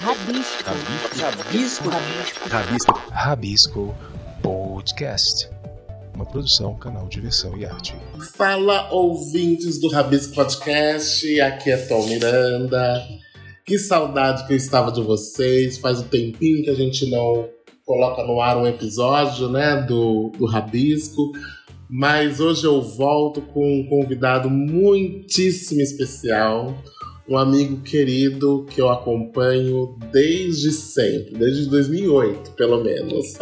Rabisco. Rabisco. Rabisco. Rabisco. Rabisco Podcast. Uma produção, canal Diversão e Arte. Fala, ouvintes do Rabisco Podcast. Aqui é Tom Miranda. Que saudade que eu estava de vocês. Faz um tempinho que a gente não coloca no ar um episódio, né, do, do Rabisco. Mas hoje eu volto com um convidado muitíssimo especial, um amigo querido que eu acompanho desde sempre, desde 2008, pelo menos.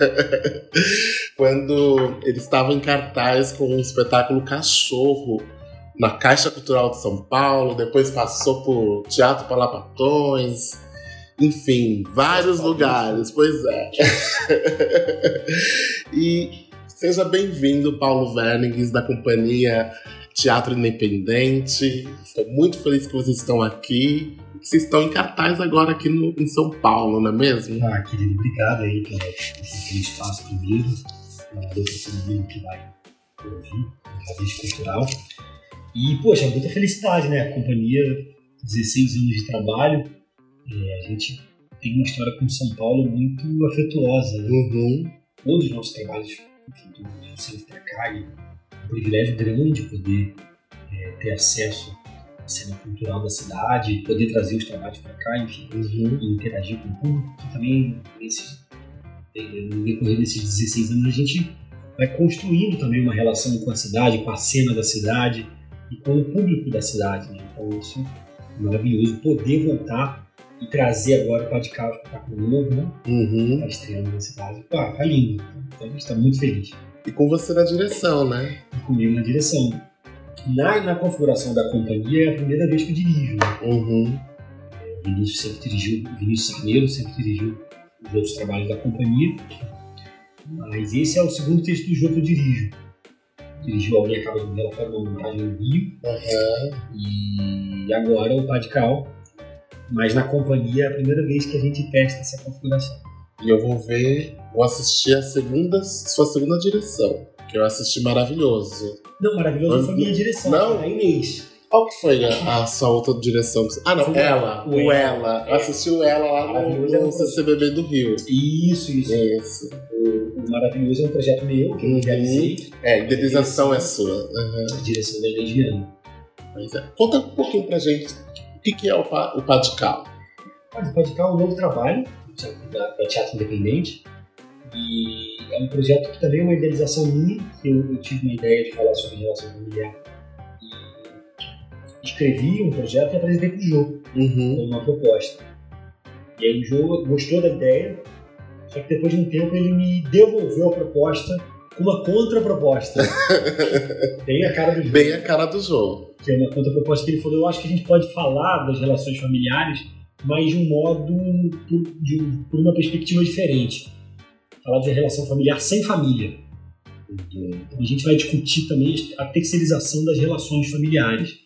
Quando ele estava em cartaz com um espetáculo Cachorro na Caixa Cultural de São Paulo, depois passou por Teatro Palapatões, enfim, vários lugares, pois é. e Seja bem-vindo, Paulo Vernigues, da companhia Teatro Independente. Estou muito feliz que vocês estão aqui. Vocês estão em cartaz agora aqui no, em São Paulo, não é mesmo? Ah, querido, obrigado aí pelo, pelo espaço primeiro, pela oportunidade que vai ouvir, Revista Cultural. E, poxa, muita felicidade, né? A companhia, 16 anos de trabalho, é, a gente tem uma história com São Paulo muito afetuosa. Né? Uhum. Todos os nossos trabalhos enfim, do centro um privilégio grande poder é, ter acesso à cena cultural da cidade, poder trazer os trabalhos para cá, enfim, Uhum. e interagir com o público. E também, nesse, no decorrer desses 16 anos, a gente vai construindo também uma relação com a cidade, com a cena da cidade e com o público da cidade. Né? Então, isso é maravilhoso. Poder voltar e trazer agora o Padcal, espetáculo novo, né? Uhum. Está estreando na cidade. Pá, tá lindo. Então, a gente está muito feliz. E com você na direção, né? E comigo na direção. Na, na configuração da companhia é a primeira vez que eu dirijo. Né? Uhum. O Vinícius sempre dirigiu, Vinícius Sarneiro sempre dirigiu os outros trabalhos da companhia. Mas esse é o segundo texto do jogo que eu dirijo. Dirigiu Alguém Acaba de Morrer, ela foi uma montagem no Rio. Uhum. E agora o Padcal. Mas na companhia é a primeira vez que a gente testa essa configuração. E eu vou ver, vou assistir a segunda, sua segunda direção, que eu assisti maravilhoso. Não, maravilhoso Mas- foi a minha direção, Não? foi a Inês. Qual que foi a, a sua outra direção? Ah, não, Foi ela. o O Ela. ela. Eu assisti o ela lá no, é no. CCBB do Rio. Isso, isso. Isso. O, o Maravilhoso é um projeto meu que eu Uhum. realizei. É, a indenização é sua. Uhum. A direção da Inês Viana. Pois é. Conta um pouquinho pra gente o que, que é o, pa, o Padical. O Padical é um novo trabalho do Teatro Independente. E é um projeto que também é uma idealização minha, que eu, eu tive uma ideia de falar sobre relação familiar. E escrevi um projeto e apresentei para o Jô, Uhum. uma proposta. E aí o Jô gostou da ideia, só que depois de um tempo ele me devolveu a proposta com uma contraproposta. Bem a cara do Jô. Bem a cara do jogo. que é uma contraproposta que ele falou, eu acho que a gente pode falar das relações familiares, mas de um modo, por, de, por uma perspectiva diferente. Falar de relação familiar sem família. Então a gente vai discutir também a terceirização das relações familiares.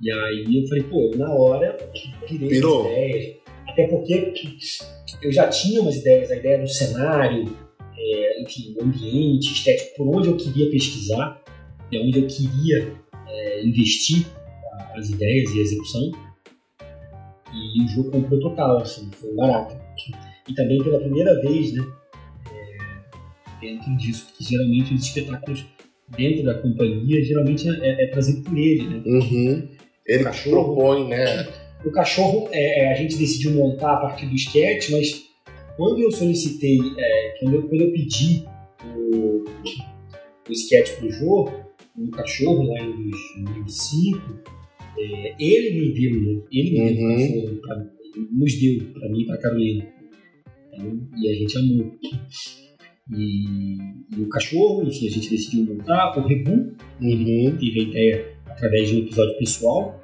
E aí eu falei, pô, na hora, pirei Pirou. as ideias. Até porque eu já tinha umas ideias, a ideia do cenário, é, enfim, o ambiente estético, por onde eu queria pesquisar, é onde eu queria é, investir as ideias e a execução. E o jogo comprou total, assim, foi barato. E também pela primeira vez, né, dentro disso, porque geralmente os espetáculos dentro da companhia, geralmente é, é trazido por ele, né. Uhum. Ele Cachorro. propõe, né? O cachorro, é, é, a gente decidiu montar a partir do sketch, mas quando eu solicitei, é, quando, eu, quando eu pedi o, o sketch pro Jô, o cachorro lá em 2005, é, ele me deu, né? Ele me deu Uhum. o cachorro, pra, nos deu, pra mim e pra Carolina. Então, e a gente amou. E, e o cachorro, enfim, a gente decidiu montar. O Rebu, Uhum. teve a ideia através de um episódio pessoal.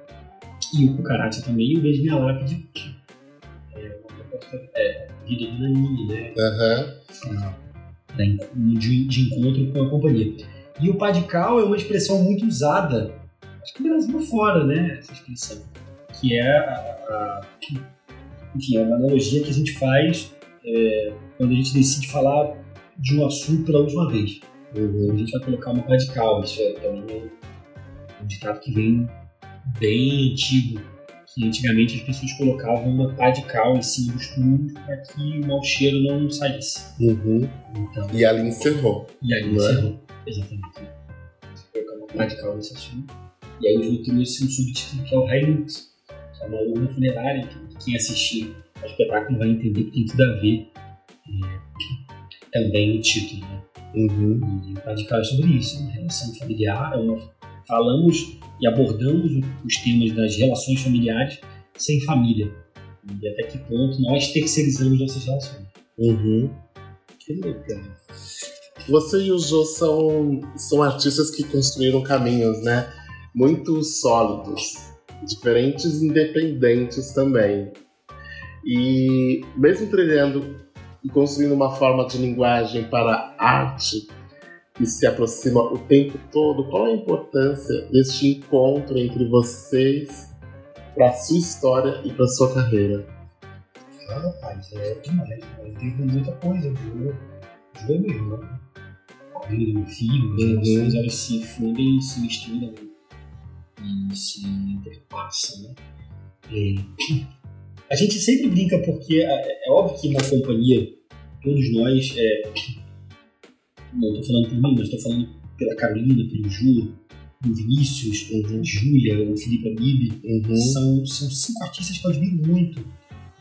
E o Cucaracha também, o Beijo Minha Lápide, que é uma proposta é, vida de Nanini, né? En- De, de encontro com a companhia. E o Padical é uma expressão muito usada, acho que no Brasil fora, né? Essa expressão. Que é a, a- enfim, é uma analogia que a gente faz é, quando a gente decide falar de um assunto pela última vez. Então Uhum. a gente vai colocar uma radical. Isso é também é um ditado que vem bem antigo, que antigamente as pessoas colocavam uma pá de cal em cima dos túmulos para que o mau cheiro não saísse. Uhum. Então, E ali encerrou. e aí Não é? encerrou. Exatamente. Você colocar uma pá de cal nesse assunto. E aí os trouxe um subtítulo que é o Hilux, que é uma urna funerária, que quem assistir ao espetáculo vai entender que tem tudo a ver é, também o título. Né? Uhum. E o radical é sobre isso, né? relação familiar. É uma, falamos e abordamos os temas das relações familiares sem família. E até que ponto nós terceirizamos nossas relações. Uhum. Que legal. Você e o Jô são, são artistas que construíram caminhos, né? Muito sólidos, diferentes e independentes também. E mesmo trilhando e construindo uma forma de linguagem para a arte que se aproxima o tempo todo, qual a importância deste encontro entre vocês para a sua história e para a sua carreira? Ah, rapaz, é demais. Né? Teve muita coisa, viu? Juro mesmo, né? A vida do meu filho, as relações elas se fundem e se misturam e se interpassam, né? É, A gente sempre brinca porque é, é óbvio que na companhia, todos nós, é, não estou falando por mim, mas estou falando pela Carolina, pelo Ju, pelo Vinícius, Uhum. Júlia, o Felipe Abib, Uhum. são, são cinco artistas que eu admiro muito.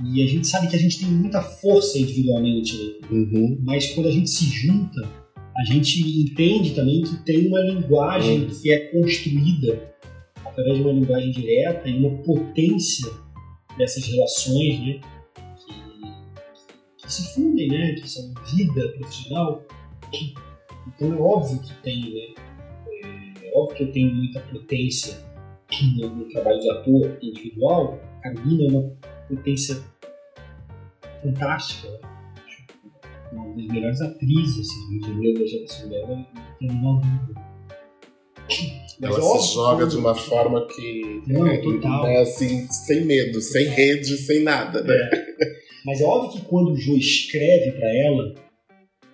E a gente sabe que a gente tem muita força individualmente, né? Uhum. mas quando a gente se junta, a gente entende também que tem uma linguagem Uhum. que é construída através de uma linguagem direta e uma potência dessas relações, né? Que, que se fundem, né? Que são vida profissional. Então é óbvio que tem, né? É óbvio que eu tenho muita potência no, no trabalho de ator individual. A Carolina é uma potência fantástica, né? uma das melhores atrizes assim, Rio da geração dela, não tem a menor dúvida. Mas Ela se joga de uma forma que. Não, é, total. é assim, sem medo, sem rede, sem nada, né? Mas é óbvio que quando o Joe escreve pra ela,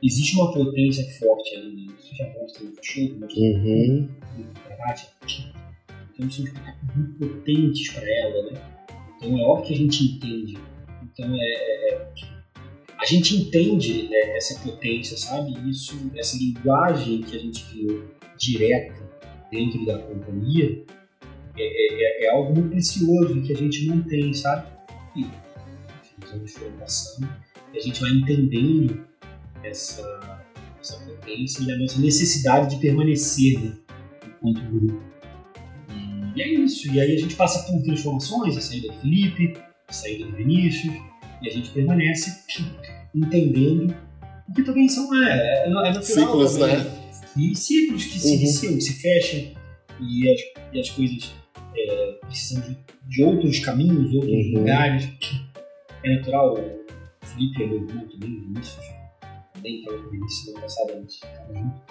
existe uma potência forte ali. Né? Isso já mostra no cachorro, mostra Uhum. no. Então são espetáculos muito potentes pra ela, né? Então é óbvio que a gente entende. Então é. é- A gente entende né, essa potência, sabe? Isso, essa linguagem que a gente criou direta dentro da companhia é, é- é algo muito precioso que a gente não tem, sabe? E enfim, os anos foram passando e a gente vai entendendo essa, essa potência e a nossa necessidade de permanecer né, enquanto grupo. E é isso. E aí a gente passa por transformações, a saída do Felipe, a saída do Vinícius, e a gente permanece entendendo, porque também são é, é, é natural Ciclos, também, né? E ciclos que se Uhum. iniciam, se fecham, e as, e as coisas é, precisam de, de outros caminhos, outros Uhum. lugares. É natural, o Felipe é meu irmão também, o Vinícius também estava com o Vinícius semana passada, a gente estava junto.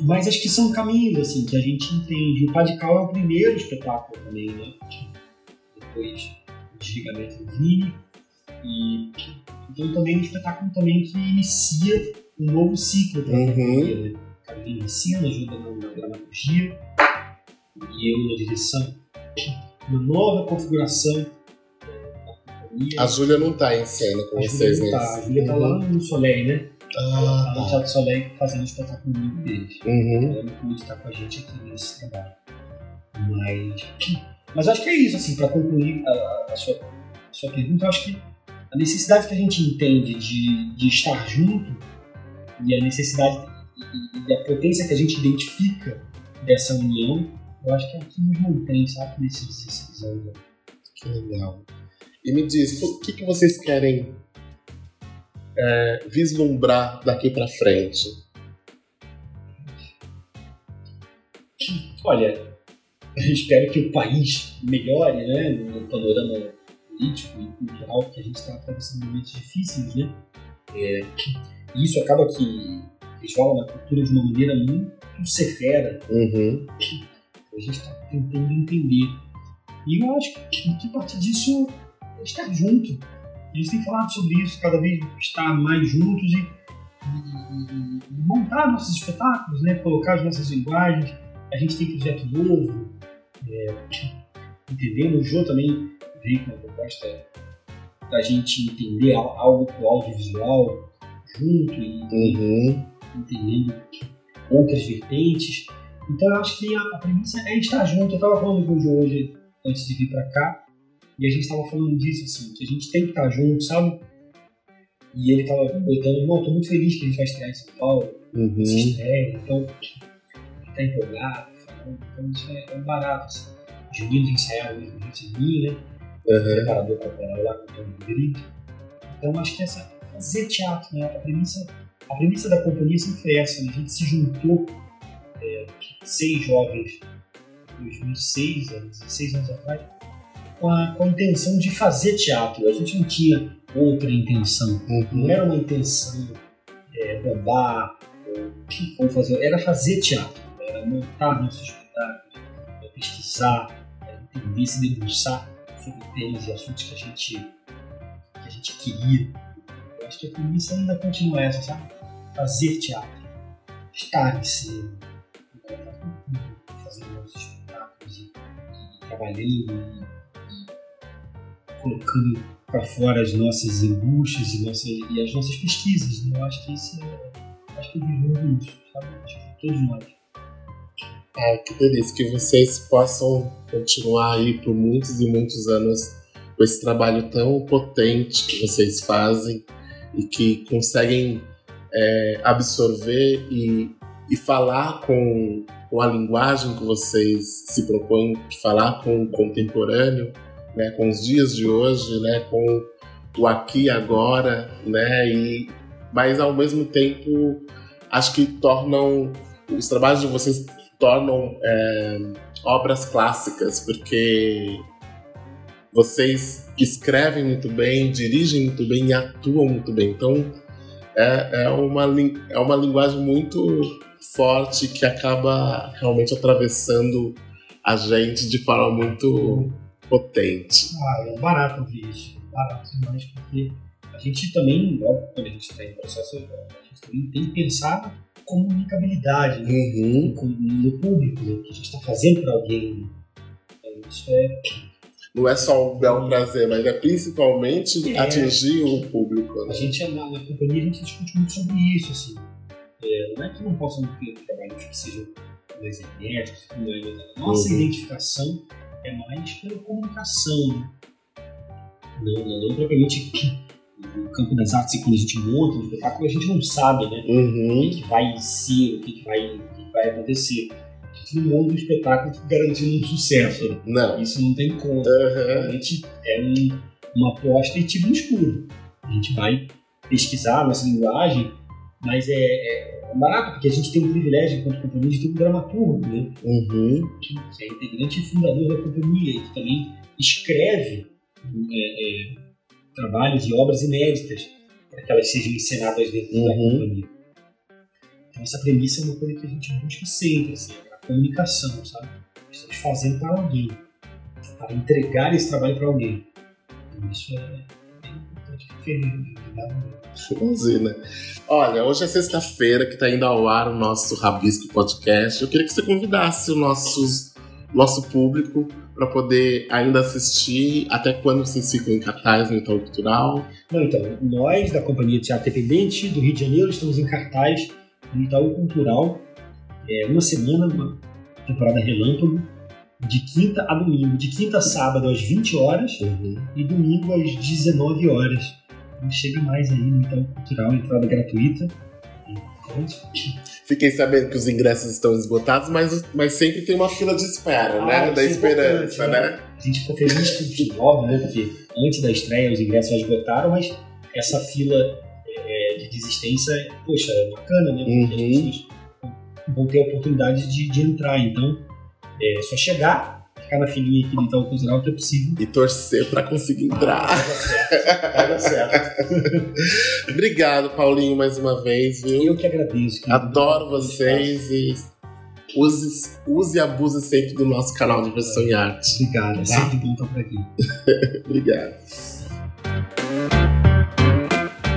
Mas acho que são caminhos assim que a gente entende. O Padical é o primeiro espetáculo também, né? Depois o desligamento do Vini. E então também é um espetáculo também que inicia um novo ciclo para a Uhum. companhia, né? Carolina ensina, ajuda na, na dramaturgia e eu na direção. Uma nova configuração da companhia. A Júlia não tá em cena com A vocês nesse. tá, a Júlia tá lá no Soleil, né? Ela tá no Ah, tá. Teatro Soleil fazendo o espetáculo amigo deles. Uhum. Ela não estar com a gente aqui nesse trabalho. Mas, mas acho que é isso, assim, para concluir a, a sua, a sua pergunta, eu acho que a necessidade que a gente entende de, de estar junto e a necessidade e, e a potência que a gente identifica dessa união, eu acho que é o que nos mantém, sabe, nesses 16 anos. Que legal. E me diz, o que, que vocês querem é, vislumbrar daqui pra frente? Olha, eu espero que o país melhore, né, no panorama político e cultural, porque a gente está atravessando momentos difíceis, né? É, e isso acaba que resvala na cultura de uma maneira muito severa. Uhum. A gente está tentando entender. E eu acho que, que a partir disso é estar junto. A gente tem falado sobre isso, cada vez estar mais juntos e, e- e montar nossos espetáculos, né? colocar as nossas linguagens. A gente tem projeto novo. é, entendendo. O Jô também com uma proposta da gente entender algo pro audiovisual junto e Uhum. entendendo outras vertentes. Então eu acho que a, a premissa é estar junto. Eu estava falando com o Jô hoje, antes de vir para cá, e a gente estava falando disso, assim, que a gente tem que estar junto, sabe? E ele estava botando, não, tô muito feliz que a gente vai estrear em São Paulo, Uhum. estreia, então ele tá empolgado, falando, então isso é, é barato. Assim. Os meninos ensaiaram mesmo juntos em mim, né? Uhum. preparador corporal lá com o Tony Rodrigues. Então acho que essa fazer teatro, né? A premissa, a premissa da companhia sempre foi essa, né? A gente se juntou é, seis jovens em 2006, há 16 anos atrás, com a, com a intenção de fazer teatro. A gente não tinha outra intenção. Não Uhum. era uma intenção é, bombar ou, ou fazer, era fazer teatro, era montar nossos espetáculos, é, pesquisar, é, entender, se debruçar sobre temas e assuntos que a gente, que a gente queria. Eu acho que a premissa ainda continua essa, sabe? Fazer teatro, estar em cena, em contato com o público, fazer nossos espetáculos e, e trabalhando e, e colocando para fora as nossas angústias e, e as nossas pesquisas. Né? Eu acho que isso é. Acho que eu vivo isso, sabe? Acho que todos nós. Ai, que delícia. Que vocês possam continuar aí por muitos e muitos anos com esse trabalho tão potente que vocês fazem e que conseguem é, absorver e, e falar com, com a linguagem que vocês se propõem falar com o contemporâneo, né, com os dias de hoje, né, com o aqui e agora, né, e, mas ao mesmo tempo acho que tornam os trabalhos de vocês tornam é, obras clássicas, porque vocês escrevem muito bem, dirigem muito bem e atuam muito bem. Então é, é, uma, é uma linguagem muito forte que acaba realmente atravessando a gente de forma muito potente. Ah, é barato ouvir isso. Barato demais, porque a gente também, quando a gente está em processo, a gente também tem que pensar comunicabilidade né? Uhum. Com- no público, né? que a gente está fazendo para alguém. Então, Isso é. Não é só um belo prazer, mas é principalmente É. atingir o público. A Né? gente, na, na companhia, a gente discute muito sobre isso, assim. É, não é que não possam ter trabalhos que sejam mais enérgicos, a nossa Uhum. identificação é mais pela comunicação, né? Não, não, não propriamente no campo das artes, e quando a gente monta um espetáculo, a gente não sabe, né? O Uhum. que, que vai ser, o que, que vai, o que que vai acontecer. A gente não monta um espetáculo garantindo um sucesso? Não. Isso não tem como. Uhum. Realmente é um- uma aposta e tiro no escuro. A gente vai pesquisar a nossa linguagem, mas é, é barato, porque a gente tem o privilégio, enquanto companhia, de ter um dramaturgo, né? Uhum. que é integrante e fundador da companhia, que também escreve é, é, trabalhos e obras inéditas para que elas sejam encenadas dentro da Uhum. companhia. Então essa premissa é uma coisa que a gente busca sempre, assim, a comunicação, sabe? Estamos fazendo para alguém, para entregar esse trabalho para alguém. Então, isso é feliz, obrigado mesmo. Imagina. Olha, hoje é sexta-feira que está indo ao ar o nosso Rabisco Podcast. Eu queria que você convidasse o nossos, nosso público para poder ainda assistir. Até quando vocês ficam em cartaz no Itaú Cultural? Não, então, nós da Companhia de Teatro Independente do Rio de Janeiro estamos em cartaz no Itaú Cultural, é, uma semana, uma temporada relâmpago, de quinta a domingo, de quinta a sábado às 20 horas Uhum. e domingo às 19 horas. Então chega mais aí no Itaú Cultural, entrada gratuita. Fiquei sabendo que os ingressos estão esgotados, mas, mas sempre tem uma fila de espera, Ah, né? isso Da é esperança, né? A gente ficou feliz que, óbvio, né? Porque antes da estreia os ingressos já esgotaram, mas essa fila é, de desistência, poxa, é bacana, né? Porque Uhum. as pessoas vão ter a oportunidade de, de entrar. Então, é só chegar, ficar na filinha aqui do Itaú Cultural que é possível. E torcer para conseguir entrar. Vai dar certo. Vai dar certo. Obrigado, Paulinho, mais uma vez, viu? Eu que agradeço. querido. Adoro vocês e use, use e abuse sempre do nosso canal de versão em arte. Obrigado, é sempre bom estar por aqui. Obrigado.